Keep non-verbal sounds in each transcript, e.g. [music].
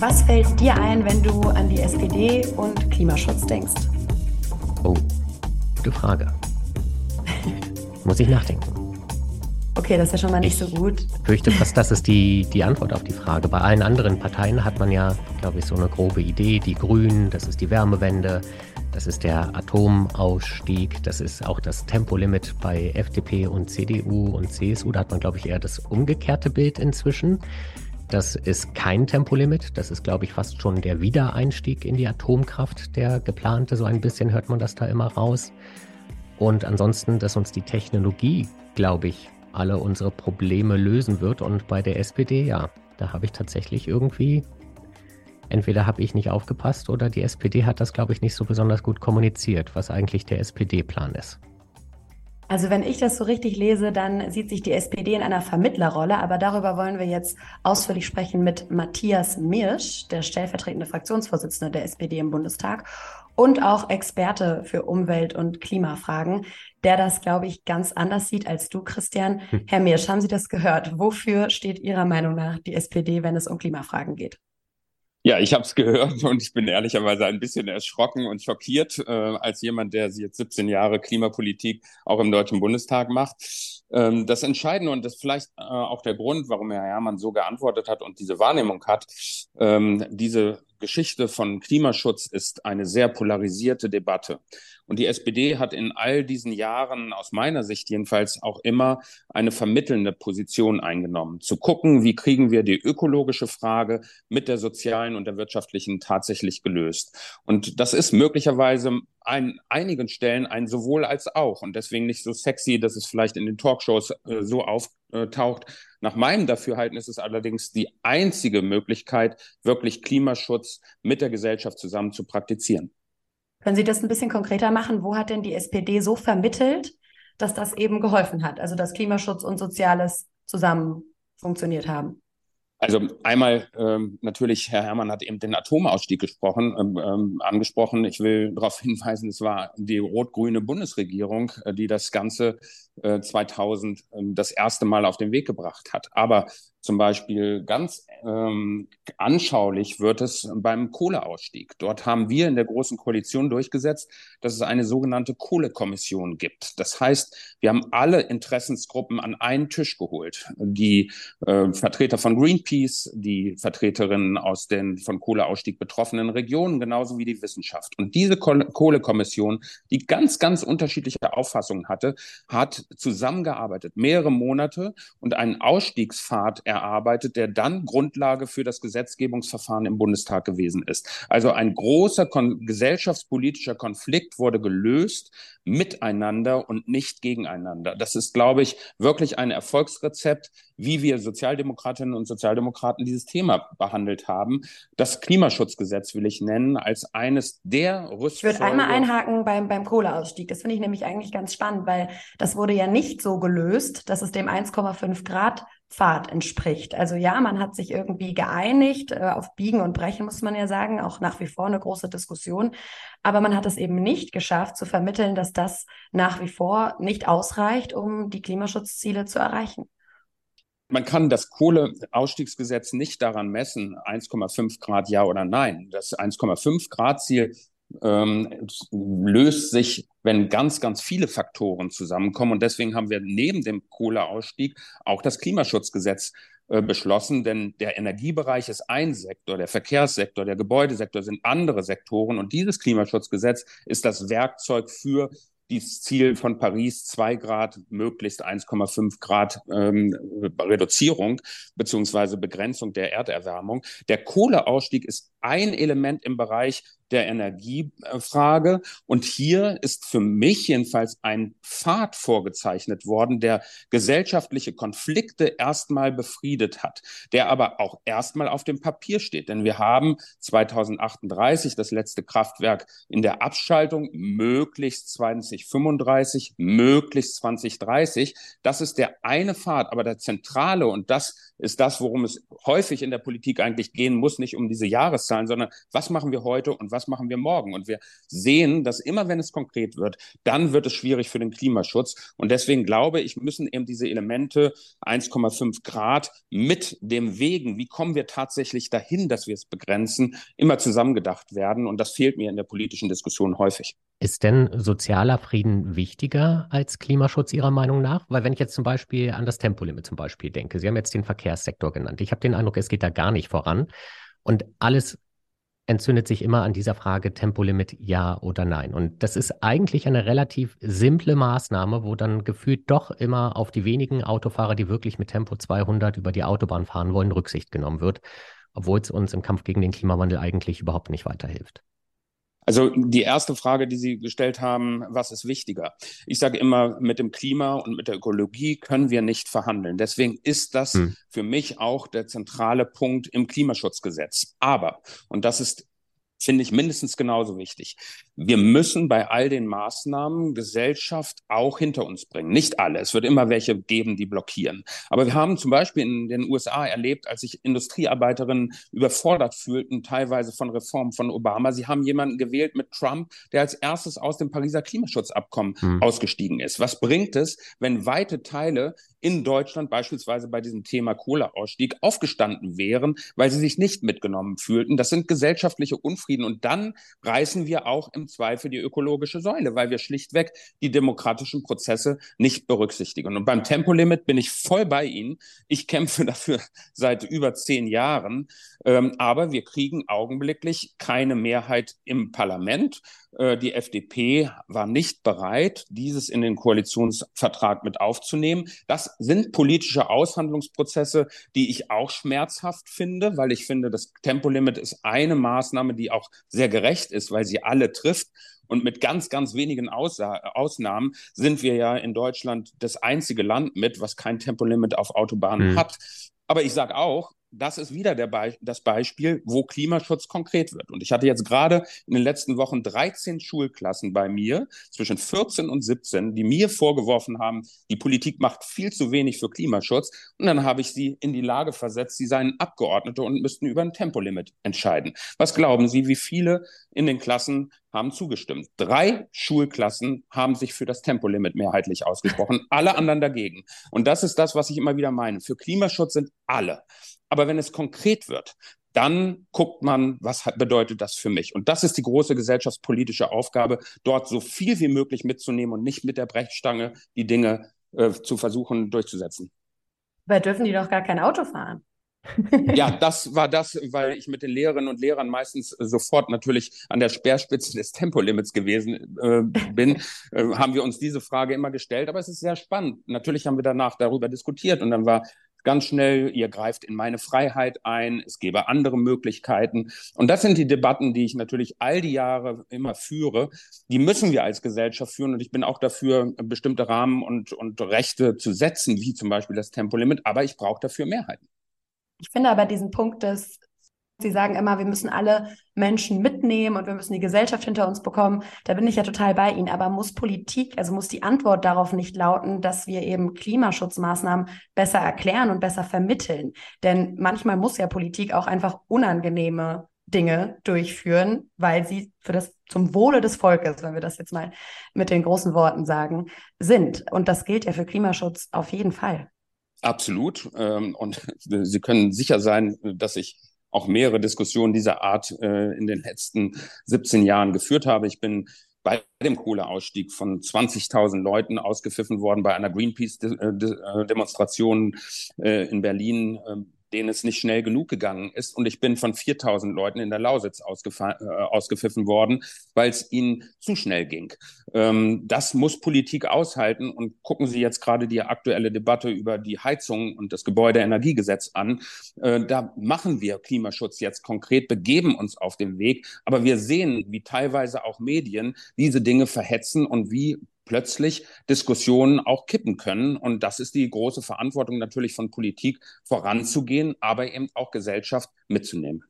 was fällt dir ein, wenn du an die SPD und Klimaschutz denkst? Oh, gute Frage. Muss ich nachdenken. Okay, das ist ja schon mal nicht so gut. Ich fürchte fast, das ist die, die Antwort auf die Frage. Bei allen anderen Parteien hat man ja, glaube ich, so eine grobe Idee. Die Grünen, das ist die Wärmewende, das ist der Atomausstieg, das ist auch das Tempolimit bei FDP und CDU und CSU. Da hat man, glaube ich, eher das umgekehrte Bild inzwischen. Das ist kein Tempolimit. Das ist, glaube ich, fast schon der Wiedereinstieg in die Atomkraft, der geplante. So ein bisschen hört man das da immer raus. Und ansonsten, dass uns die Technologie, glaube ich, alle unsere Probleme lösen wird. Und bei der SPD, ja, da habe ich tatsächlich irgendwie, entweder habe ich nicht aufgepasst oder die SPD hat das, glaube ich, nicht so besonders gut kommuniziert, was eigentlich der SPD-Plan ist. Also wenn ich das so richtig lese, dann sieht sich die SPD in einer Vermittlerrolle, aber darüber wollen wir jetzt ausführlich sprechen mit Matthias Mirsch, der stellvertretende Fraktionsvorsitzende der SPD im Bundestag und auch Experte für Umwelt- und Klimafragen, der das, glaube ich, ganz anders sieht als du, Christian. Hm. Herr Mirsch, haben Sie das gehört? Wofür steht Ihrer Meinung nach die SPD, wenn es um Klimafragen geht? Ja, ich habe es gehört [laughs] und ich bin ehrlicherweise ein bisschen erschrocken und schockiert äh, als jemand, der jetzt 17 Jahre Klimapolitik auch im Deutschen Bundestag macht. Ähm, das Entscheidende und das vielleicht äh, auch der Grund, warum Herr Herrmann so geantwortet hat und diese Wahrnehmung hat, ähm, diese Geschichte von Klimaschutz ist eine sehr polarisierte Debatte. Und die SPD hat in all diesen Jahren, aus meiner Sicht jedenfalls, auch immer eine vermittelnde Position eingenommen. Zu gucken, wie kriegen wir die ökologische Frage mit der sozialen und der wirtschaftlichen tatsächlich gelöst. Und das ist möglicherweise an einigen Stellen ein sowohl als auch und deswegen nicht so sexy, dass es vielleicht in den Talkshows äh, so auftaucht. Nach meinem Dafürhalten ist es allerdings die einzige Möglichkeit, wirklich Klimaschutz mit der Gesellschaft zusammen zu praktizieren. Können Sie das ein bisschen konkreter machen? Wo hat denn die SPD so vermittelt, dass das eben geholfen hat? Also dass Klimaschutz und Soziales zusammen funktioniert haben? Also einmal ähm, natürlich, Herr Herrmann hat eben den Atomausstieg gesprochen, ähm, ähm, angesprochen. Ich will darauf [laughs] hinweisen, es war die rot-grüne Bundesregierung, äh, die das Ganze äh, 2000 äh, das erste Mal auf den Weg gebracht hat. Aber zum Beispiel ganz ähm, anschaulich wird es beim Kohleausstieg. Dort haben wir in der Großen Koalition durchgesetzt, dass es eine sogenannte Kohlekommission gibt. Das heißt, wir haben alle Interessensgruppen an einen Tisch geholt. Die äh, Vertreter von Greenpeace, die Vertreterinnen aus den von Kohleausstieg betroffenen Regionen, genauso wie die Wissenschaft. Und diese Kohlekommission, die ganz, ganz unterschiedliche Auffassungen hatte, hat zusammengearbeitet, mehrere Monate und einen Ausstiegspfad erarbeitet, der dann Grundlage für das Gesetzgebungsverfahren im Bundestag gewesen ist. Also ein großer kon gesellschaftspolitischer Konflikt wurde gelöst miteinander und nicht gegeneinander. Das ist, glaube ich, wirklich ein Erfolgsrezept, wie wir Sozialdemokratinnen und Sozialdemokraten dieses Thema behandelt haben. Das Klimaschutzgesetz will ich nennen als eines der Rüstfolge. Ich würde einmal einhaken beim, beim Kohleausstieg. Das finde ich nämlich eigentlich ganz spannend, weil das wurde ja nicht so gelöst, dass es dem 1,5 Grad Pfad entspricht. Also ja, man hat sich irgendwie geeinigt, äh, auf Biegen und Brechen muss man ja sagen, auch nach wie vor eine große Diskussion. Aber man hat es eben nicht geschafft zu vermitteln, dass das nach wie vor nicht ausreicht, um die Klimaschutzziele zu erreichen. Man kann das Kohleausstiegsgesetz nicht daran messen, 1,5 Grad ja oder nein. Das 1,5 Grad Ziel ähm, löst sich, wenn ganz, ganz viele Faktoren zusammenkommen. Und deswegen haben wir neben dem Kohleausstieg auch das Klimaschutzgesetz äh, beschlossen, denn der Energiebereich ist ein Sektor, der Verkehrssektor, der Gebäudesektor sind andere Sektoren. Und dieses Klimaschutzgesetz ist das Werkzeug für dieses Ziel von Paris, zwei Grad, möglichst 1,5 Grad ähm, Reduzierung beziehungsweise Begrenzung der Erderwärmung. Der Kohleausstieg ist ein Element im Bereich der Energiefrage. Und hier ist für mich jedenfalls ein Pfad vorgezeichnet worden, der gesellschaftliche Konflikte erstmal befriedet hat, der aber auch erstmal auf dem Papier steht. Denn wir haben 2038 das letzte Kraftwerk in der Abschaltung, möglichst 20 2035, möglichst 2030. Das ist der eine Pfad, aber der zentrale und das ist das, worum es häufig in der Politik eigentlich gehen muss, nicht um diese Jahreszahlen, sondern was machen wir heute und was machen wir morgen? Und wir sehen, dass immer wenn es konkret wird, dann wird es schwierig für den Klimaschutz. Und deswegen glaube ich, müssen eben diese Elemente 1,5 Grad mit dem Wegen, wie kommen wir tatsächlich dahin, dass wir es begrenzen, immer zusammengedacht werden. Und das fehlt mir in der politischen Diskussion häufig. Ist denn sozialer Frieden wichtiger als Klimaschutz Ihrer Meinung nach? Weil wenn ich jetzt zum Beispiel an das Tempolimit zum Beispiel denke, Sie haben jetzt den Verkehrssektor genannt. Ich habe den Eindruck, es geht da gar nicht voran. Und alles entzündet sich immer an dieser Frage Tempolimit ja oder nein. Und das ist eigentlich eine relativ simple Maßnahme, wo dann gefühlt doch immer auf die wenigen Autofahrer, die wirklich mit Tempo 200 über die Autobahn fahren wollen, Rücksicht genommen wird, obwohl es uns im Kampf gegen den Klimawandel eigentlich überhaupt nicht weiterhilft. Also die erste Frage, die Sie gestellt haben, was ist wichtiger? Ich sage immer, mit dem Klima und mit der Ökologie können wir nicht verhandeln. Deswegen ist das hm. für mich auch der zentrale Punkt im Klimaschutzgesetz. Aber, und das ist finde ich mindestens genauso wichtig. Wir müssen bei all den Maßnahmen Gesellschaft auch hinter uns bringen. Nicht alle. Es wird immer welche geben, die blockieren. Aber wir haben zum Beispiel in den USA erlebt, als sich Industriearbeiterinnen überfordert fühlten, teilweise von Reformen von Obama. Sie haben jemanden gewählt mit Trump, der als erstes aus dem Pariser Klimaschutzabkommen hm. ausgestiegen ist. Was bringt es, wenn weite Teile in Deutschland beispielsweise bei diesem Thema Kohleausstieg aufgestanden wären, weil sie sich nicht mitgenommen fühlten? Das sind gesellschaftliche Unfrieden Frieden. Und dann reißen wir auch im Zweifel die ökologische Säule, weil wir schlichtweg die demokratischen Prozesse nicht berücksichtigen. Und beim Tempolimit bin ich voll bei Ihnen. Ich kämpfe [laughs] dafür seit über zehn Jahren. Ähm, aber wir kriegen augenblicklich keine Mehrheit im Parlament. Äh, die FDP war nicht bereit, dieses in den Koalitionsvertrag mit aufzunehmen. Das sind politische Aushandlungsprozesse, die ich auch schmerzhaft finde, weil ich finde, das Tempolimit ist eine Maßnahme, die auch sehr gerecht ist, weil sie alle trifft. Und mit ganz, ganz wenigen Ausnahmen sind wir ja in Deutschland das einzige Land mit, was kein Tempolimit auf Autobahnen mhm. hat. Aber ich sage auch, das ist wieder Be das Beispiel, wo Klimaschutz konkret wird. Und ich hatte jetzt gerade in den letzten Wochen 13 Schulklassen bei mir, zwischen 14 und 17, die mir vorgeworfen haben, die Politik macht viel zu wenig für Klimaschutz. Und dann habe ich sie in die Lage versetzt, sie seien Abgeordnete und müssten über ein Tempolimit entscheiden. Was glauben Sie, wie viele in den Klassen haben zugestimmt? Drei Schulklassen haben sich für das Tempolimit mehrheitlich ausgesprochen, alle anderen dagegen. Und das ist das, was ich immer wieder meine. Für Klimaschutz sind alle. Aber wenn es konkret wird, dann guckt man, was bedeutet das für mich? Und das ist die große gesellschaftspolitische Aufgabe, dort so viel wie möglich mitzunehmen und nicht mit der Brechstange die Dinge äh, zu versuchen durchzusetzen. Aber dürfen die doch gar kein Auto fahren? [laughs] ja, das war das, weil ich mit den Lehrerinnen und Lehrern meistens sofort natürlich an der Speerspitze des Tempolimits gewesen äh, bin, [laughs] äh, haben wir uns diese Frage immer gestellt. Aber es ist sehr spannend. Natürlich haben wir danach darüber diskutiert und dann war ganz schnell, ihr greift in meine Freiheit ein, es gäbe andere Möglichkeiten. Und das sind die Debatten, die ich natürlich all die Jahre immer führe. Die müssen wir als Gesellschaft führen. Und ich bin auch dafür, bestimmte Rahmen und, und Rechte zu setzen, wie zum Beispiel das Tempolimit. Aber ich brauche dafür Mehrheiten. Ich finde aber diesen Punkt des Sie sagen immer, wir müssen alle Menschen mitnehmen und wir müssen die Gesellschaft hinter uns bekommen. Da bin ich ja total bei Ihnen. Aber muss Politik, also muss die Antwort darauf nicht lauten, dass wir eben Klimaschutzmaßnahmen besser erklären und besser vermitteln? Denn manchmal muss ja Politik auch einfach unangenehme Dinge durchführen, weil sie für das zum Wohle des Volkes, wenn wir das jetzt mal mit den großen Worten sagen, sind. Und das gilt ja für Klimaschutz auf jeden Fall. Absolut. Ähm, und [laughs] Sie können sicher sein, dass ich auch mehrere Diskussionen dieser Art äh, in den letzten 17 Jahren geführt habe. Ich bin bei dem Kohleausstieg von 20.000 Leuten ausgepfiffen worden bei einer Greenpeace-Demonstration äh, in Berlin ähm, denen es nicht schnell genug gegangen ist. Und ich bin von 4000 Leuten in der Lausitz äh, ausgepfiffen worden, weil es ihnen zu schnell ging. Ähm, das muss Politik aushalten. Und gucken Sie jetzt gerade die aktuelle Debatte über die Heizung und das Gebäudeenergiegesetz an. Äh, da machen wir Klimaschutz jetzt konkret, begeben uns auf den Weg. Aber wir sehen, wie teilweise auch Medien diese Dinge verhetzen und wie plötzlich Diskussionen auch kippen können. Und das ist die große Verantwortung natürlich von Politik, voranzugehen, aber eben auch Gesellschaft mitzunehmen.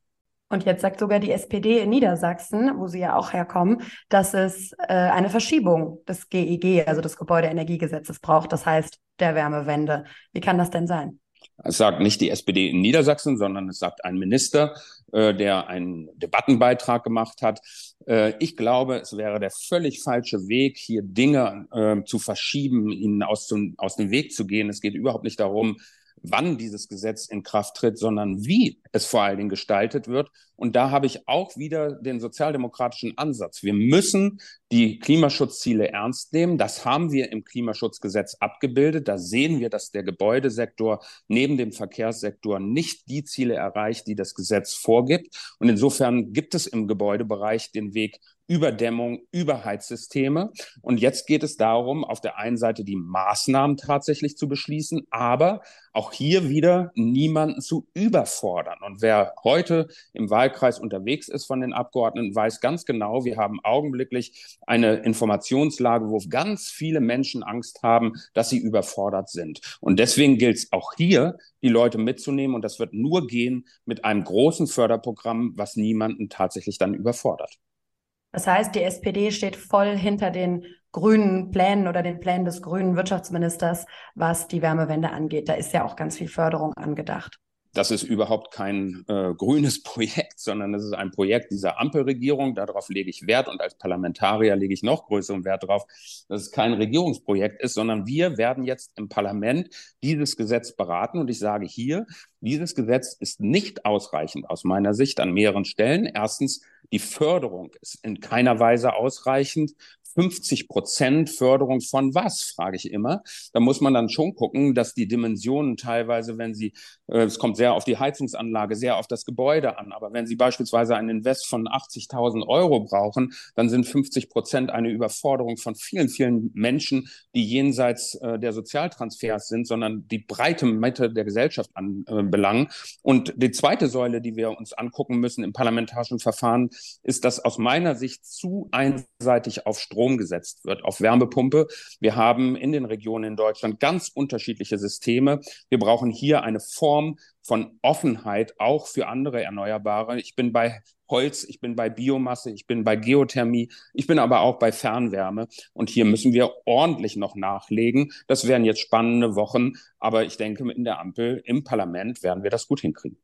Und jetzt sagt sogar die SPD in Niedersachsen, wo Sie ja auch herkommen, dass es äh, eine Verschiebung des GEG, also des Gebäudeenergiegesetzes, braucht. Das heißt der Wärmewende. Wie kann das denn sein? Es sagt nicht die SPD in Niedersachsen, sondern es sagt ein Minister, äh, der einen Debattenbeitrag gemacht hat. Äh, ich glaube, es wäre der völlig falsche Weg, hier Dinge äh, zu verschieben, ihnen aus, zum, aus dem Weg zu gehen. Es geht überhaupt nicht darum, wann dieses Gesetz in Kraft tritt, sondern wie es vor allen Dingen gestaltet wird. Und da habe ich auch wieder den sozialdemokratischen Ansatz. Wir müssen die Klimaschutzziele ernst nehmen. Das haben wir im Klimaschutzgesetz abgebildet. Da sehen wir, dass der Gebäudesektor neben dem Verkehrssektor nicht die Ziele erreicht, die das Gesetz vorgibt. Und insofern gibt es im Gebäudebereich den Weg Überdämmung, Überheizsysteme. Und jetzt geht es darum, auf der einen Seite die Maßnahmen tatsächlich zu beschließen, aber auch hier wieder niemanden zu überfordern. Und wer heute im Wahlkreis unterwegs ist von den Abgeordneten, weiß ganz genau, wir haben augenblicklich eine Informationslage, wo ganz viele Menschen Angst haben, dass sie überfordert sind. Und deswegen gilt es auch hier, die Leute mitzunehmen. Und das wird nur gehen mit einem großen Förderprogramm, was niemanden tatsächlich dann überfordert. Das heißt, die SPD steht voll hinter den grünen Plänen oder den Plänen des grünen Wirtschaftsministers, was die Wärmewende angeht. Da ist ja auch ganz viel Förderung angedacht. Das ist überhaupt kein äh, grünes [laughs] Projekt, sondern das ist ein Projekt dieser Ampelregierung. Darauf lege ich Wert und als Parlamentarier lege ich noch größeren Wert darauf, dass es kein Regierungsprojekt ist, sondern wir werden jetzt im Parlament dieses Gesetz beraten. Und ich sage hier, dieses Gesetz ist nicht ausreichend aus meiner Sicht an mehreren Stellen. Erstens, die Förderung ist in keiner Weise ausreichend. 50 Prozent Förderung von was, frage ich immer. Da muss man dann schon gucken, dass die Dimensionen teilweise, wenn sie, äh, es kommt sehr auf die Heizungsanlage, sehr auf das Gebäude an, aber wenn Sie beispielsweise einen Invest von 80.000 Euro brauchen, dann sind 50 Prozent eine Überforderung von vielen, vielen Menschen, die jenseits äh, der Sozialtransfers sind, sondern die breite Mitte der Gesellschaft anbelangen. Äh, Und die zweite Säule, die wir uns angucken müssen im parlamentarischen Verfahren, ist, dass aus meiner Sicht zu einseitig auf Strom Strom gesetzt wird, auf Wärmepumpe. Wir haben in den Regionen in Deutschland ganz unterschiedliche Systeme. Wir brauchen hier eine Form von Offenheit auch für andere Erneuerbare. Ich bin bei Holz, ich bin bei Biomasse, ich bin bei Geothermie, ich bin aber auch bei Fernwärme. Und hier müssen wir ordentlich noch nachlegen. Das wären jetzt spannende Wochen, aber ich denke, in der Ampel im Parlament werden wir das gut hinkriegen.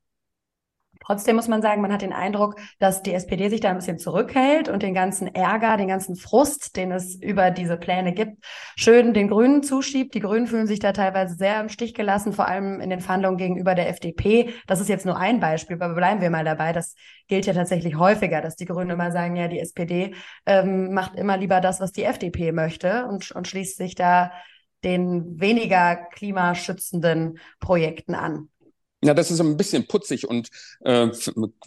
Trotzdem muss man sagen, man hat den Eindruck, dass die SPD sich da ein bisschen zurückhält und den ganzen Ärger, den ganzen Frust, den es über diese Pläne gibt, schön den Grünen zuschiebt. Die Grünen fühlen sich da teilweise sehr im Stich gelassen, vor allem in den Verhandlungen gegenüber der FDP. Das ist jetzt nur ein Beispiel, aber bleiben wir mal dabei. Das gilt ja tatsächlich häufiger, dass die Grünen immer sagen, ja, die SPD ähm, macht immer lieber das, was die FDP möchte und, und schließt sich da den weniger klimaschützenden Projekten an. Ja, das ist ein bisschen putzig und äh,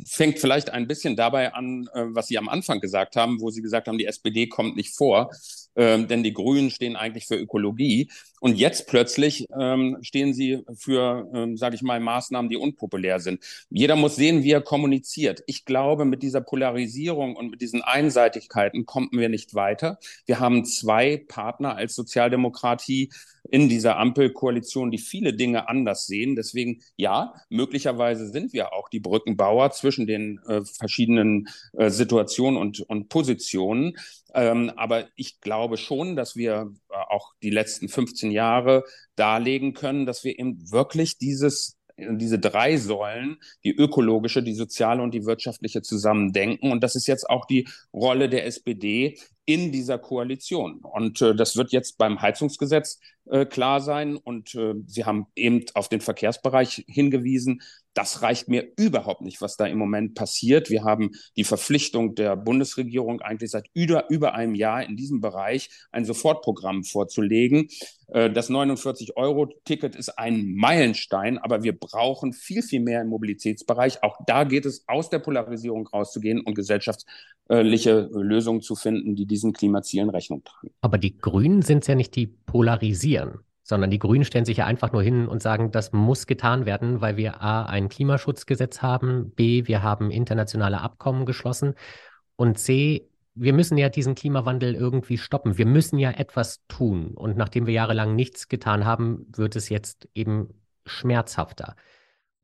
fängt vielleicht ein bisschen dabei an, äh, was Sie am Anfang gesagt haben, wo Sie gesagt haben, die SPD kommt nicht vor, äh, denn die Grünen stehen eigentlich für Ökologie. Und jetzt plötzlich ähm, stehen sie für, ähm, sage ich mal, Maßnahmen, die unpopulär sind. Jeder muss sehen, wie er kommuniziert. Ich glaube, mit dieser Polarisierung und mit diesen Einseitigkeiten kommen wir nicht weiter. Wir haben zwei Partner als Sozialdemokratie in dieser Ampelkoalition, die viele Dinge anders sehen. Deswegen, ja, möglicherweise sind wir auch die Brückenbauer zwischen den äh, verschiedenen äh, Situationen und, und Positionen. Ähm, aber ich glaube schon, dass wir auch die letzten 15 Jahre darlegen können, dass wir eben wirklich dieses diese drei Säulen, die ökologische, die soziale und die wirtschaftliche zusammendenken. Und das ist jetzt auch die Rolle der SPD in dieser Koalition. Und äh, das wird jetzt beim Heizungsgesetz äh, klar sein. Und äh, Sie haben eben auf den Verkehrsbereich hingewiesen. Das reicht mir überhaupt nicht, was da im Moment passiert. Wir haben die Verpflichtung der Bundesregierung eigentlich seit über, über einem Jahr in diesem Bereich ein Sofortprogramm vorzulegen. Äh, das 49-Euro-Ticket ist ein Meilenstein, aber wir brauchen viel, viel mehr im Mobilitätsbereich. Auch da geht es aus der Polarisierung rauszugehen und gesellschaftliche Lösungen zu finden, die diesen Klimazielen Rechnung tragen. Aber die Grünen sind ja nicht die polarisieren sondern die Grünen stellen sich ja einfach nur hin und sagen, das muss getan werden, weil wir A, ein Klimaschutzgesetz haben, B, wir haben internationale Abkommen geschlossen und C, wir müssen ja diesen Klimawandel irgendwie stoppen. Wir müssen ja etwas tun. Und nachdem wir jahrelang nichts getan haben, wird es jetzt eben schmerzhafter.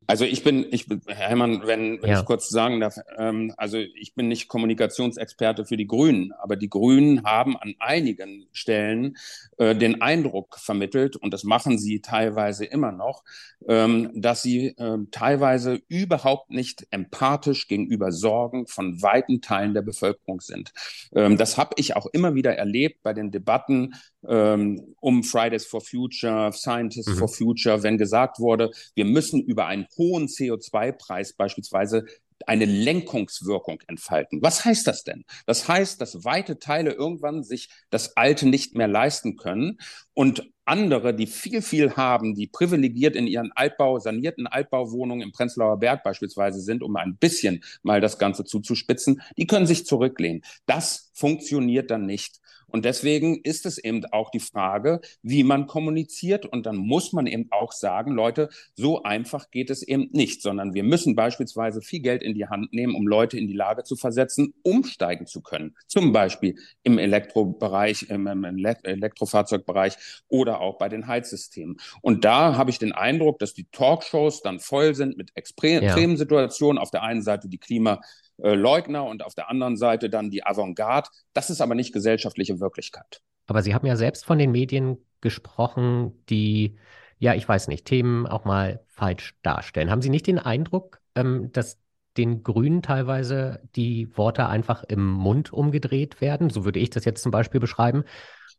Also ich bin, ich bin, Hermann, wenn, wenn ja. ich kurz sagen darf, ähm, also ich bin nicht Kommunikationsexperte für die Grünen, aber die Grünen haben an einigen Stellen äh, den Eindruck vermittelt, und das machen sie teilweise immer noch, ähm, dass sie äh, teilweise überhaupt nicht empathisch gegenüber Sorgen von weiten Teilen der Bevölkerung sind. Ähm, das habe ich auch immer wieder erlebt bei den Debatten ähm, um Fridays for Future, Scientists mhm. for Future, wenn gesagt wurde, wir müssen über einen hohen CO2-Preis beispielsweise eine Lenkungswirkung entfalten. Was heißt das denn? Das heißt, dass weite Teile irgendwann sich das Alte nicht mehr leisten können und andere, die viel, viel haben, die privilegiert in ihren Altbau, sanierten Altbauwohnungen im Prenzlauer Berg beispielsweise sind, um ein bisschen mal das Ganze zuzuspitzen, die können sich zurücklehnen. Das funktioniert dann nicht. Und deswegen ist es eben auch die Frage, wie man kommuniziert. Und dann muss man eben auch sagen, Leute, so einfach geht es eben nicht, sondern wir müssen beispielsweise viel Geld in die Hand nehmen, um Leute in die Lage zu versetzen, umsteigen zu können. Zum Beispiel im Elektrobereich, im, Elektrofahrzeugbereich oder auch bei den Heizsystemen. Und da habe ich den Eindruck, dass die Talkshows dann voll sind mit extremen ja. Situationen. Auf der einen Seite die Klima äh, Leugner und auf der anderen Seite dann die Avantgarde. Das ist aber nicht gesellschaftliche Wirklichkeit. Aber Sie haben ja selbst von den Medien gesprochen, die, ja, ich weiß nicht, Themen auch mal falsch darstellen. Haben Sie nicht den Eindruck, ähm, dass den Grünen teilweise die Worte einfach im Mund umgedreht werden? So würde ich das jetzt zum Beispiel beschreiben.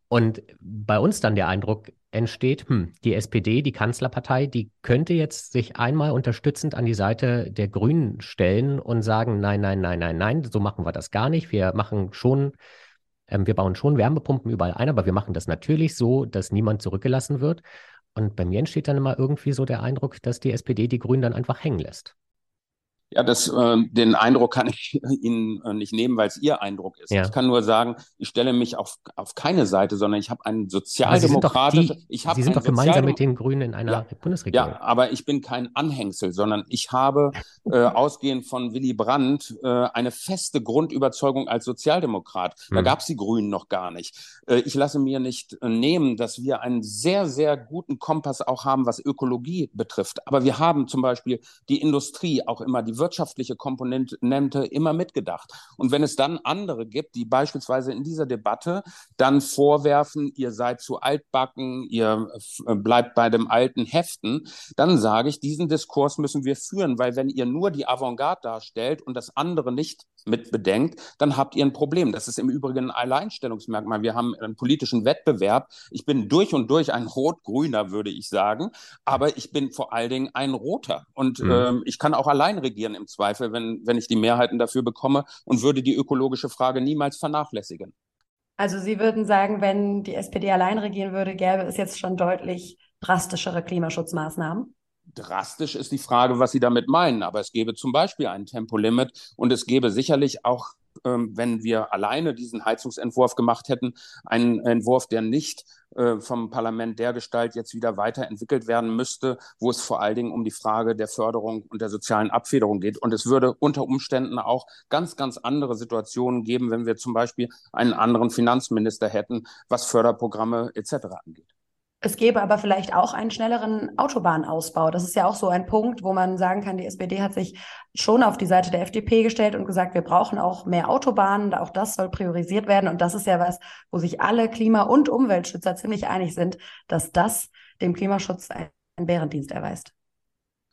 Und bei uns dann der Eindruck entsteht, hm, die SPD, die Kanzlerpartei, die könnte jetzt sich einmal unterstützend an die Seite der Grünen stellen und sagen, nein, nein, nein, nein, nein, so machen wir das gar nicht. Wir machen schon, ähm, wir bauen schon Wärmepumpen überall ein, aber wir machen das natürlich so, dass niemand zurückgelassen wird. Und bei mir entsteht dann immer irgendwie so der Eindruck, dass die SPD die Grünen dann einfach hängen lässt. Ja, das, äh, den Eindruck kann ich [laughs] Ihnen äh, nicht nehmen, weil es Ihr Eindruck ist. Ja. Ich kann nur sagen, ich stelle mich auf, auf keine Seite, sondern ich habe einen sozialdemokratischen. Ich habe Sie sind doch gemeinsam mit den Grünen in einer ja, Bundesregierung. Ja, aber ich bin kein Anhängsel, sondern ich habe [laughs] äh, ausgehend von Willy Brandt äh, eine feste Grundüberzeugung als Sozialdemokrat. Da hm. gab es die Grünen noch gar nicht. Äh, ich lasse mir nicht äh, nehmen, dass wir einen sehr, sehr guten Kompass auch haben, was Ökologie betrifft. Aber wir haben zum Beispiel die Industrie auch immer die wirtschaftliche Komponente immer mitgedacht. Und wenn es dann andere gibt, die beispielsweise in dieser Debatte dann vorwerfen, ihr seid zu altbacken, ihr äh, bleibt bei dem alten Heften, dann sage ich, diesen Diskurs müssen wir führen, weil wenn ihr nur die Avantgarde darstellt und das andere nicht mit bedenkt, dann habt ihr ein Problem. Das ist im Übrigen ein Alleinstellungsmerkmal. Wir haben einen politischen Wettbewerb. Ich bin durch und durch ein Rot-Grüner, würde ich sagen, aber ich bin vor allen Dingen ein Roter. Und mhm. ähm, ich kann auch allein regieren im Zweifel, wenn, wenn ich die Mehrheiten dafür bekomme und würde die ökologische Frage niemals vernachlässigen. Also Sie würden sagen, wenn die SPD allein regieren würde, gäbe es jetzt schon deutlich drastischere Klimaschutzmaßnahmen? Drastisch ist die Frage, was Sie damit meinen. Aber es gäbe zum Beispiel ein Tempolimit und es gäbe sicherlich auch, wenn wir alleine diesen Heizungsentwurf gemacht hätten, einen Entwurf, der nicht äh, vom Parlament der Gestalt jetzt wieder weiterentwickelt werden müsste, wo es vor allen Dingen um die Frage der Förderung und der sozialen Abfederung geht. Und es würde unter Umständen auch ganz, ganz andere Situationen geben, wenn wir zum Beispiel einen anderen Finanzminister hätten, was Förderprogramme etc. angeht. Es gäbe aber vielleicht auch einen schnelleren Autobahnausbau. Das ist ja auch so ein Punkt, wo man sagen kann, die SPD hat sich schon auf die Seite der FDP gestellt und gesagt, wir brauchen auch mehr Autobahnen. Auch das soll priorisiert werden. Und das ist ja was, wo sich alle Klima- und Umweltschützer ziemlich einig sind, dass das dem Klimaschutz einen Bärendienst erweist.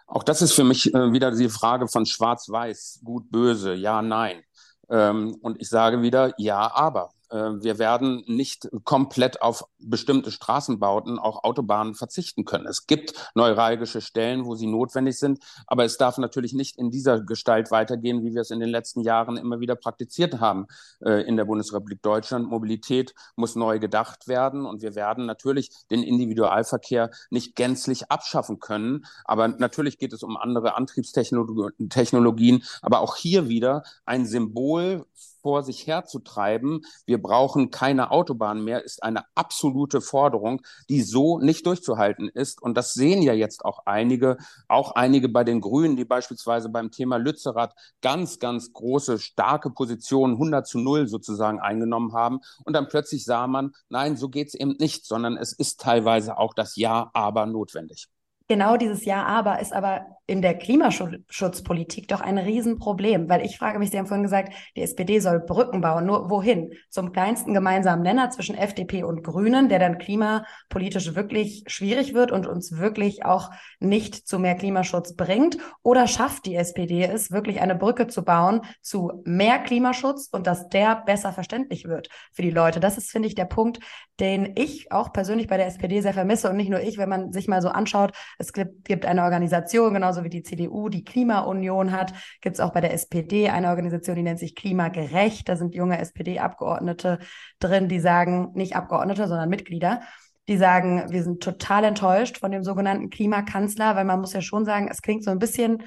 Auch das ist für mich äh, wieder die Frage von Schwarz-Weiß, gut, böse, ja, nein. Ähm, und ich sage wieder, ja, aber. Äh, wir werden nicht komplett auf bestimmte Straßenbauten, auch Autobahnen verzichten können. Es gibt neuralgische Stellen, wo sie notwendig sind, aber es darf natürlich nicht in dieser Gestalt weitergehen, wie wir es in den letzten Jahren immer wieder praktiziert haben äh, in der Bundesrepublik Deutschland. Mobilität muss neu gedacht werden und wir werden natürlich den Individualverkehr nicht gänzlich abschaffen können, aber natürlich geht es um andere Antriebstechnologien, aber auch hier wieder ein Symbol vor sich herzutreiben, wir brauchen keine Autobahn mehr, ist eine absolute Forderung, die so nicht durchzuhalten ist. Und das sehen ja jetzt auch einige, auch einige bei den Grünen, die beispielsweise beim Thema Lützerath ganz, ganz große, starke Positionen, 100 zu 0 sozusagen eingenommen haben. Und dann plötzlich sah man, nein, so geht es eben nicht, sondern es ist teilweise auch das Ja, aber notwendig. Genau dieses Ja, aber ist aber in der Klimaschutzpolitik doch ein Riesenproblem, weil ich frage mich, Sie haben vorhin gesagt, die SPD soll Brücken bauen. Nur wohin? Zum kleinsten gemeinsamen Nenner zwischen FDP und Grünen, der dann klimapolitisch wirklich schwierig wird und uns wirklich auch nicht zu mehr Klimaschutz bringt? Oder schafft die SPD es, wirklich eine Brücke zu bauen zu mehr Klimaschutz und dass der besser verständlich wird für die Leute? Das ist, finde ich, der Punkt, den ich auch persönlich bei der SPD sehr vermisse und nicht nur ich, wenn man sich mal so anschaut, es gibt, eine Organisation, genauso wie die CDU, die Klimaunion hat, gibt es auch bei der SPD eine Organisation, die nennt sich Klimagerecht. Da sind junge SPD-Abgeordnete drin, die sagen, nicht Abgeordnete, sondern Mitglieder, die sagen, wir sind total enttäuscht von dem sogenannten Klimakanzler, weil man muss ja schon sagen, es klingt so ein bisschen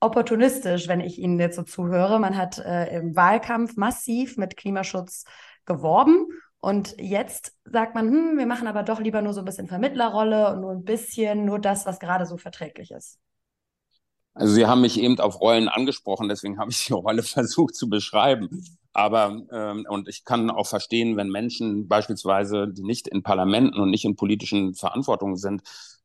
opportunistisch, wenn ich Ihnen jetzt so zuhöre. Man hat äh, im Wahlkampf massiv mit Klimaschutz geworben und jetzt sagt man, hm, wir machen aber doch lieber nur so ein bisschen Vermittlerrolle und nur ein bisschen, nur das, was gerade so verträglich ist. Also Sie haben mich eben auf Rollen angesprochen, deswegen habe ich die Rolle [laughs] versucht zu beschreiben. Aber ähm, und ich kann auch verstehen, wenn Menschen beispielsweise, die nicht in Parlamenten und nicht in politischen Verantwortungen sind,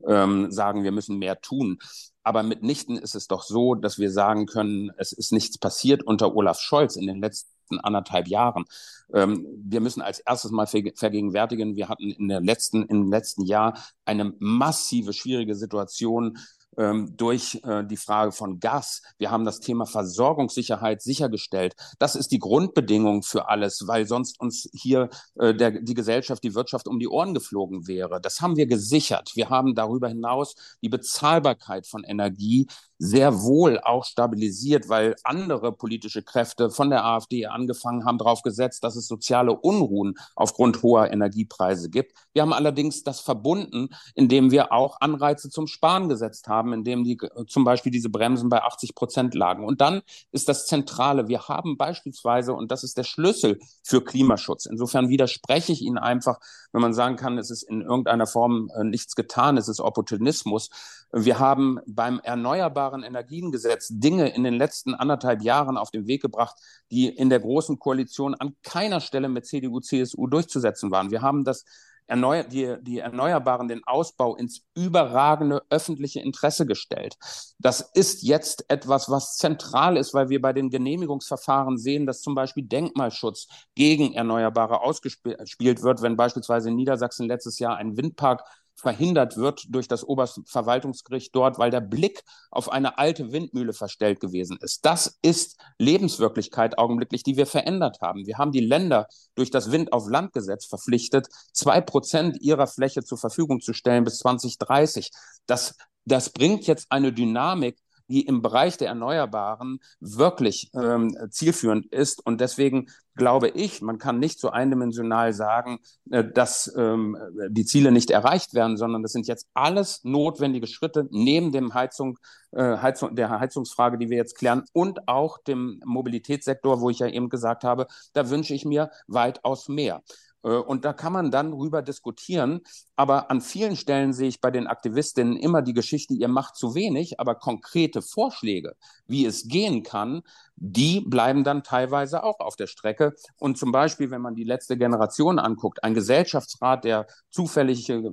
ähm, sagen, wir müssen mehr tun. Aber mitnichten ist es doch so, dass wir sagen können, es ist nichts passiert unter Olaf Scholz in den letzten anderthalb Jahren. Ähm, wir müssen als erstes mal vergegenwärtigen, wir hatten in der letzten, im letzten Jahr eine massive, schwierige Situation ähm, durch äh, die Frage von Gas. Wir haben das Thema Versorgungssicherheit sichergestellt. Das ist die Grundbedingung für alles, weil sonst uns hier äh, der, die Gesellschaft, die Wirtschaft um die Ohren geflogen wäre. Das haben wir gesichert. Wir haben darüber hinaus die Bezahlbarkeit von Energie sehr wohl auch stabilisiert, weil andere politische Kräfte von der AfD angefangen haben, darauf gesetzt, dass es soziale Unruhen aufgrund hoher Energiepreise gibt. Wir haben allerdings das verbunden, indem wir auch Anreize zum Sparen gesetzt haben, indem die zum Beispiel diese Bremsen bei 80 Prozent lagen. Und dann ist das Zentrale. Wir haben beispielsweise, und das ist der Schlüssel für Klimaschutz. Insofern widerspreche ich Ihnen einfach, wenn man sagen kann, es ist in irgendeiner Form äh, nichts getan, es ist Opportunismus. Wir haben beim Erneuerbaren Energiengesetz Dinge in den letzten anderthalb Jahren auf den Weg gebracht, die in der Großen Koalition an keiner Stelle mit CDU, CSU durchzusetzen waren. Wir haben das Erneuer die, die Erneuerbaren, den Ausbau ins überragende öffentliche Interesse gestellt. Das ist jetzt etwas, was zentral ist, weil wir bei den Genehmigungsverfahren sehen, dass zum Beispiel Denkmalschutz gegen Erneuerbare ausgespielt wird, wenn beispielsweise in Niedersachsen letztes Jahr ein Windpark verhindert wird durch das Oberverwaltungsgericht dort, weil der Blick auf eine alte Windmühle verstellt gewesen ist. Das ist Lebenswirklichkeit augenblicklich, die wir verändert haben. Wir haben die Länder durch das Wind auf Landgesetz verpflichtet, zwei Prozent ihrer Fläche zur Verfügung zu stellen bis 2030. Das, das bringt jetzt eine Dynamik, die im Bereich der Erneuerbaren wirklich ähm, zielführend ist. Und deswegen glaube ich, man kann nicht so eindimensional sagen, äh, dass ähm, die Ziele nicht erreicht werden, sondern das sind jetzt alles notwendige Schritte neben dem Heizung, äh, Heizung, der Heizungsfrage, die wir jetzt klären, und auch dem Mobilitätssektor, wo ich ja eben gesagt habe, da wünsche ich mir weitaus mehr. Äh, und da kann man dann drüber diskutieren. Aber an vielen Stellen sehe ich bei den Aktivistinnen immer die Geschichte, ihr macht zu wenig, aber konkrete Vorschläge, wie es gehen kann, die bleiben dann teilweise auch auf der Strecke. Und zum Beispiel, wenn man die letzte Generation anguckt, ein Gesellschaftsrat, der zufällig äh,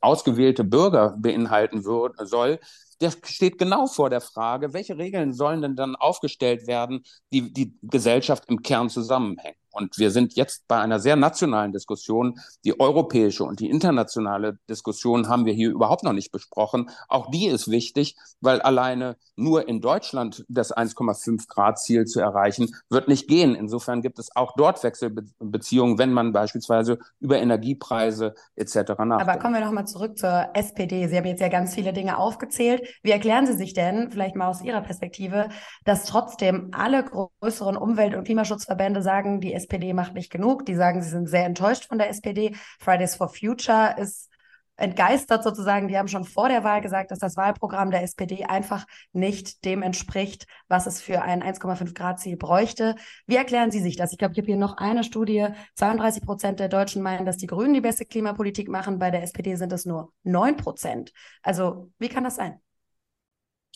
ausgewählte Bürger beinhalten wird, soll, der steht genau vor der Frage, welche Regeln sollen denn dann aufgestellt werden, die die Gesellschaft im Kern zusammenhängen. Und wir sind jetzt bei einer sehr nationalen Diskussion. Die europäische und die internationale Diskussion haben wir hier überhaupt noch nicht besprochen. Auch die ist wichtig, weil alleine nur in Deutschland das 1,5 Grad Ziel zu erreichen, wird nicht gehen. Insofern gibt es auch dort Wechselbeziehungen, wenn man beispielsweise über Energiepreise etc. nachdenkt. Aber kommen wir nochmal zurück zur SPD. Sie haben jetzt ja ganz viele Dinge aufgezählt. Wie erklären Sie sich denn, vielleicht mal aus Ihrer Perspektive, dass trotzdem alle größeren Umwelt- und Klimaschutzverbände sagen, die SPD SPD macht nicht genug. Die sagen, sie sind sehr enttäuscht von der SPD. Fridays for Future ist entgeistert sozusagen. Die haben schon vor der Wahl gesagt, dass das Wahlprogramm der SPD einfach nicht dem entspricht, was es für ein 1,5 Grad Ziel bräuchte. Wie erklären Sie sich das? Ich glaube, ich habe hier noch eine Studie. 32 Prozent der Deutschen meinen, dass die Grünen die beste Klimapolitik machen. Bei der SPD sind es nur 9 Prozent. Also wie kann das sein?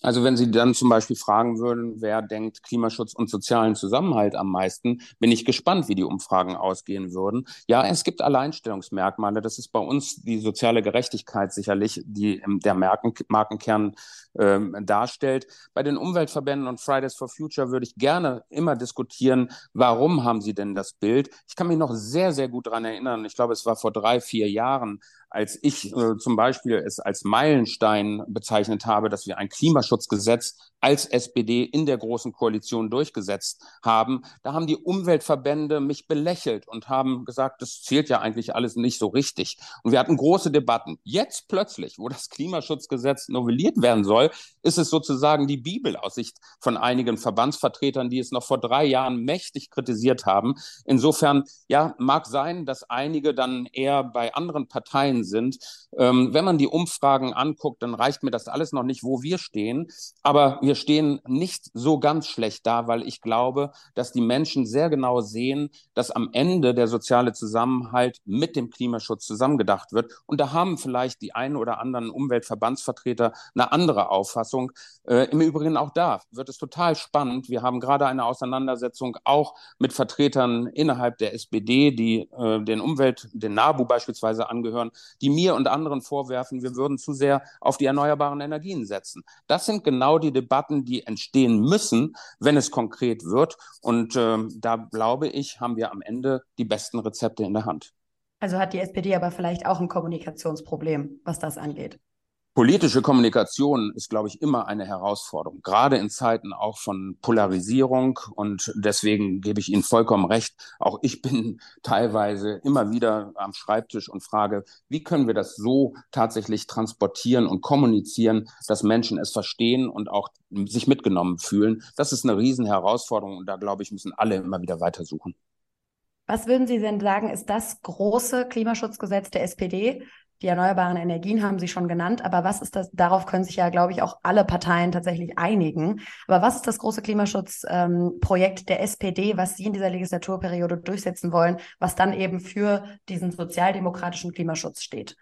Also wenn Sie dann zum Beispiel fragen würden, wer denkt Klimaschutz und sozialen Zusammenhalt am meisten, bin ich gespannt, wie die Umfragen ausgehen würden. Ja, es gibt Alleinstellungsmerkmale. Das ist bei uns die soziale Gerechtigkeit sicherlich, die der Marken Markenkern ähm, darstellt. Bei den Umweltverbänden und Fridays for Future würde ich gerne immer diskutieren, warum haben sie denn das Bild? Ich kann mich noch sehr, sehr gut daran erinnern. Ich glaube, es war vor drei, vier Jahren, als ich äh, zum Beispiel es als Meilenstein bezeichnet habe, dass wir ein Klimaschutzgesetz als SPD in der Großen Koalition durchgesetzt haben. Da haben die Umweltverbände mich belächelt und haben gesagt, das zählt ja eigentlich alles nicht so richtig. Und wir hatten große Debatten. Jetzt plötzlich, wo das Klimaschutzgesetz novelliert werden soll, ist es sozusagen die Bibel aus Sicht von einigen Verbandsvertretern, die es noch vor drei Jahren mächtig kritisiert haben. Insofern, ja, mag sein, dass einige dann eher bei anderen Parteien sind. Ähm, wenn man die Umfragen anguckt, dann reicht mir das alles noch nicht, wo wir stehen. Aber wir wir stehen nicht so ganz schlecht da, weil ich glaube, dass die Menschen sehr genau sehen, dass am Ende der soziale Zusammenhalt mit dem Klimaschutz zusammengedacht wird. Und da haben vielleicht die einen oder anderen Umweltverbandsvertreter eine andere Auffassung. Äh, Im Übrigen auch da wird es total spannend. Wir haben gerade eine Auseinandersetzung auch mit Vertretern innerhalb der SPD, die äh, den Umwelt, den NABU beispielsweise angehören, die mir und anderen vorwerfen, wir würden zu sehr auf die erneuerbaren Energien setzen. Das sind genau die Debatten, die entstehen müssen, wenn es konkret wird. Und äh, da glaube ich, haben wir am Ende die besten Rezepte in der Hand. Also hat die SPD aber vielleicht auch ein Kommunikationsproblem, was das angeht. Politische Kommunikation ist, glaube ich, immer eine Herausforderung, gerade in Zeiten auch von Polarisierung. Und deswegen gebe ich Ihnen vollkommen recht. Auch ich bin [laughs] teilweise immer wieder am Schreibtisch und frage, wie können wir das so tatsächlich transportieren und kommunizieren, dass Menschen es verstehen und auch sich mitgenommen fühlen. Das ist eine Riesenherausforderung und da, glaube ich, müssen alle immer wieder weitersuchen. Was würden Sie denn sagen, ist das große Klimaschutzgesetz der SPD, die erneuerbaren Energien haben Sie schon genannt, aber was ist das? Darauf können sich ja, glaube ich, auch alle Parteien tatsächlich einigen. Aber was ist das große Klimaschutzprojekt ähm, der SPD, was Sie in dieser Legislaturperiode durchsetzen wollen, was dann eben für diesen sozialdemokratischen Klimaschutz steht?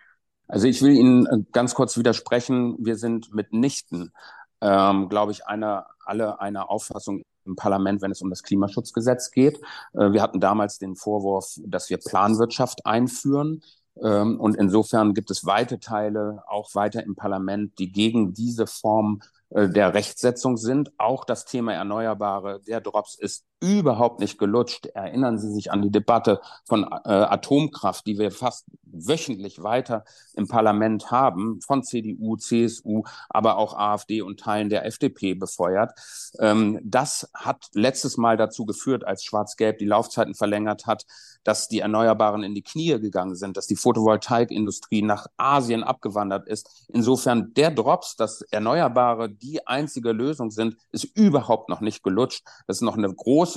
Also ich will Ihnen äh, ganz kurz widersprechen. Wir sind mitnichten, ähm, glaube ich, einer, alle einer Auffassung im Parlament, wenn es um das Klimaschutzgesetz geht. Äh, wir hatten damals den Vorwurf, dass wir Planwirtschaft einführen. Ähm, und insofern gibt es weite Teile, auch weiter im Parlament, die gegen diese Form äh, der Rechtsetzung sind. Auch das Thema Erneuerbare, der Drops ist überhaupt nicht gelutscht. Erinnern Sie sich an die Debatte von äh, Atomkraft, die wir fast wöchentlich weiter im Parlament haben, von CDU, CSU, aber auch AfD und Teilen der FDP befeuert. Ähm, das hat letztes Mal dazu geführt, als Schwarz-Gelb die Laufzeiten verlängert hat, dass die Erneuerbaren in die Knie gegangen sind, dass die Photovoltaikindustrie nach Asien abgewandert ist. Insofern der Drops, dass Erneuerbare die einzige Lösung sind, ist überhaupt noch nicht gelutscht. Das ist noch eine große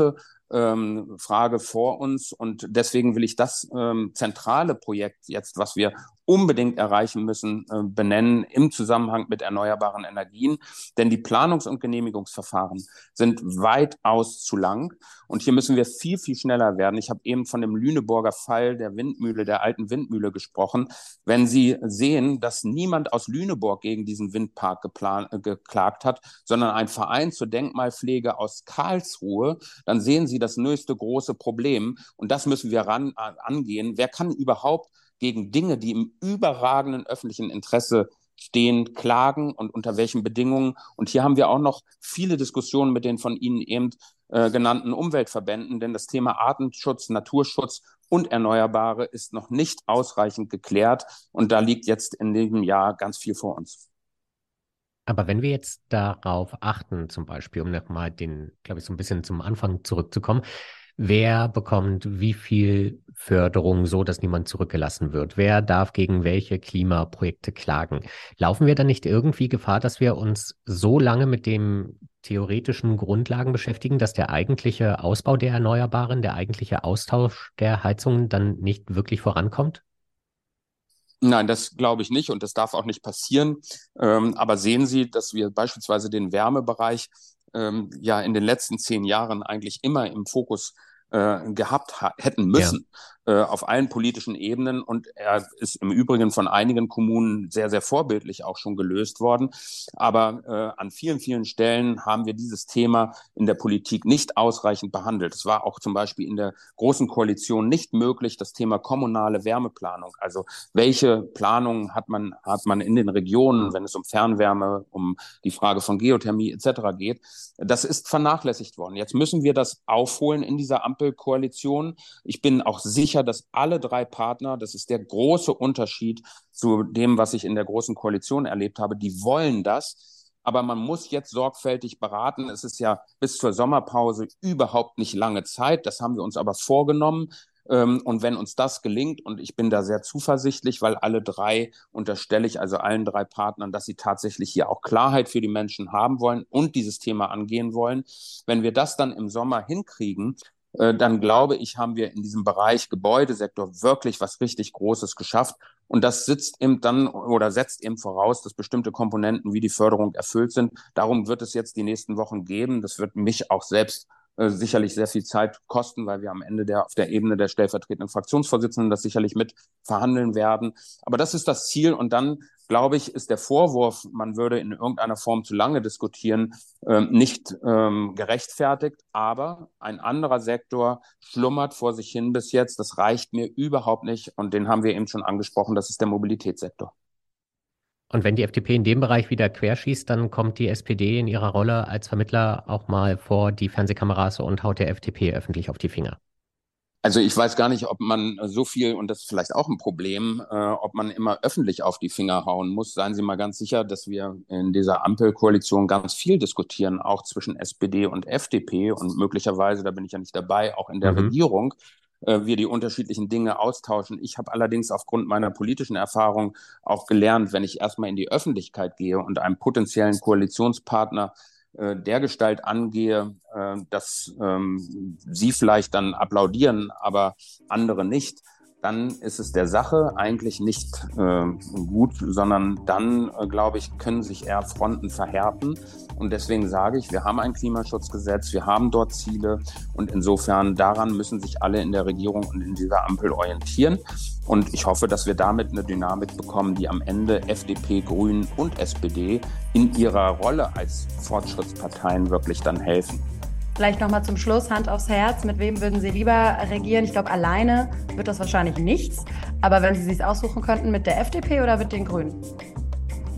ähm, Frage vor uns. Und deswegen will ich das ähm, zentrale Projekt jetzt, was wir unbedingt erreichen müssen, äh, benennen im Zusammenhang mit erneuerbaren Energien. Denn die Planungs- und Genehmigungsverfahren sind weitaus zu lang. Und hier müssen wir viel, viel schneller werden. Ich habe eben von dem Lüneburger Fall der Windmühle, der alten Windmühle gesprochen. Wenn Sie sehen, dass niemand aus Lüneburg gegen diesen Windpark geplant, äh, geklagt hat, sondern ein Verein zur Denkmalpflege aus Karlsruhe, dann sehen Sie das nächste große Problem. Und das müssen wir ran, angehen. Wer kann überhaupt gegen Dinge, die im überragenden öffentlichen Interesse stehen, klagen und unter welchen Bedingungen. Und hier haben wir auch noch viele Diskussionen mit den von Ihnen eben äh, genannten Umweltverbänden, denn das Thema Artenschutz, Naturschutz und Erneuerbare ist noch nicht ausreichend geklärt. Und da liegt jetzt in diesem Jahr ganz viel vor uns. Aber wenn wir jetzt darauf achten, zum Beispiel, um nochmal den, glaube ich, so ein bisschen zum Anfang zurückzukommen, wer bekommt wie viel Förderung, so dass niemand zurückgelassen wird? Wer darf gegen welche Klimaprojekte klagen? Laufen wir dann nicht irgendwie Gefahr, dass wir uns so lange mit den theoretischen Grundlagen beschäftigen, dass der eigentliche Ausbau der Erneuerbaren, der eigentliche Austausch der Heizungen dann nicht wirklich vorankommt? Nein, das glaube ich nicht und das darf auch nicht passieren. Ähm, aber sehen Sie, dass wir beispielsweise den Wärmebereich ähm, ja in den letzten zehn Jahren eigentlich immer im Fokus äh, gehabt hätten müssen. Äh, auf allen politischen Ebenen und er ist im Übrigen von einigen Kommunen sehr, sehr vorbildlich auch schon gelöst worden. Aber äh, an vielen, vielen Stellen haben wir dieses Thema in der Politik nicht ausreichend behandelt. Es war auch zum Beispiel in der Großen Koalition nicht möglich, das Thema kommunale Wärmeplanung, also welche Planungen hat man, hat man in den Regionen, wenn es um Fernwärme, um die Frage von Geothermie etc. geht, das ist vernachlässigt worden. Jetzt müssen wir das aufholen in dieser Ampelkoalition. Ich bin auch sicher, sicher, dass alle drei Partner, das ist der große Unterschied zu dem, was ich in der Großen Koalition erlebt habe, die wollen das. Aber man muss jetzt sorgfältig beraten. Es ist ja bis zur Sommerpause überhaupt nicht lange Zeit. Das haben wir uns aber vorgenommen. Ähm, und wenn uns das gelingt, und ich bin da sehr zuversichtlich, weil alle drei unterstelle ich, also allen drei Partnern, dass sie tatsächlich hier auch Klarheit für die Menschen haben wollen und dieses Thema angehen wollen. Wenn wir das dann im Sommer hinkriegen, dann glaube ich, haben wir in diesem Bereich Gebäudesektor wirklich was richtig Großes geschafft. Und das sitzt eben dann oder setzt eben voraus, dass bestimmte Komponenten wie die Förderung erfüllt sind. Darum wird es jetzt die nächsten Wochen geben. Das wird mich auch selbst äh, sicherlich sehr viel Zeit kosten, weil wir am Ende der auf der Ebene der stellvertretenden Fraktionsvorsitzenden das sicherlich mit verhandeln werden. Aber das ist das Ziel und dann glaube ich, ist der Vorwurf, man würde in irgendeiner Form zu lange diskutieren, ähm, nicht ähm, gerechtfertigt. Aber ein anderer Sektor schlummert vor sich hin bis jetzt. Das reicht mir überhaupt nicht. Und den haben wir eben schon angesprochen. Das ist der Mobilitätssektor. Und wenn die FDP in dem Bereich wieder querschießt, dann kommt die SPD in ihrer Rolle als Vermittler auch mal vor die Fernsehkameras und haut der FDP öffentlich auf die Finger. Also ich weiß gar nicht, ob man so viel, und das ist vielleicht auch ein Problem, äh, ob man immer öffentlich auf die Finger hauen muss. Seien Sie mal ganz sicher, dass wir in dieser Ampelkoalition ganz viel diskutieren, auch zwischen SPD und FDP und möglicherweise, da bin ich ja nicht dabei, auch in der mhm. Regierung wir die unterschiedlichen Dinge austauschen. Ich habe allerdings aufgrund meiner politischen Erfahrung auch gelernt, wenn ich erstmal in die Öffentlichkeit gehe und einem potenziellen Koalitionspartner äh, der Gestalt angehe, äh, dass ähm, sie vielleicht dann applaudieren, aber andere nicht, dann ist es der Sache eigentlich nicht äh, gut, sondern dann, äh, glaube ich, können sich eher Fronten verhärten. Und deswegen sage ich, wir haben ein Klimaschutzgesetz, wir haben dort Ziele und insofern daran müssen sich alle in der Regierung und in dieser Ampel orientieren. Und ich hoffe, dass wir damit eine Dynamik bekommen, die am Ende FDP, Grünen und SPD in ihrer Rolle als Fortschrittsparteien wirklich dann helfen. Vielleicht nochmal zum Schluss, Hand aufs Herz. Mit wem würden Sie lieber regieren? Ich glaube, alleine wird das wahrscheinlich nichts. Aber wenn Sie sich aussuchen könnten, mit der FDP oder mit den Grünen?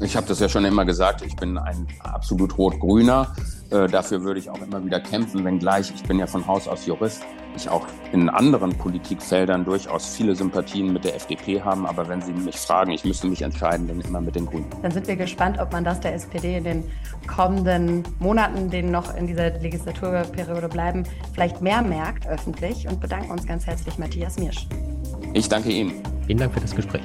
Ich habe das ja schon immer gesagt, ich bin ein absolut rot-grüner. Äh, dafür würde ich auch immer wieder kämpfen, wenngleich ich bin ja von Haus aus Jurist ich auch in anderen Politikfeldern durchaus viele Sympathien mit der FDP haben. Aber wenn Sie mich fragen, ich müsste mich entscheiden, dann immer mit den Grünen. Dann sind wir gespannt, ob man das der SPD in den kommenden Monaten, denen noch in dieser Legislaturperiode bleiben, vielleicht mehr merkt öffentlich und bedanken uns ganz herzlich, Matthias Mirsch. Ich danke Ihnen. Vielen Dank für das Gespräch.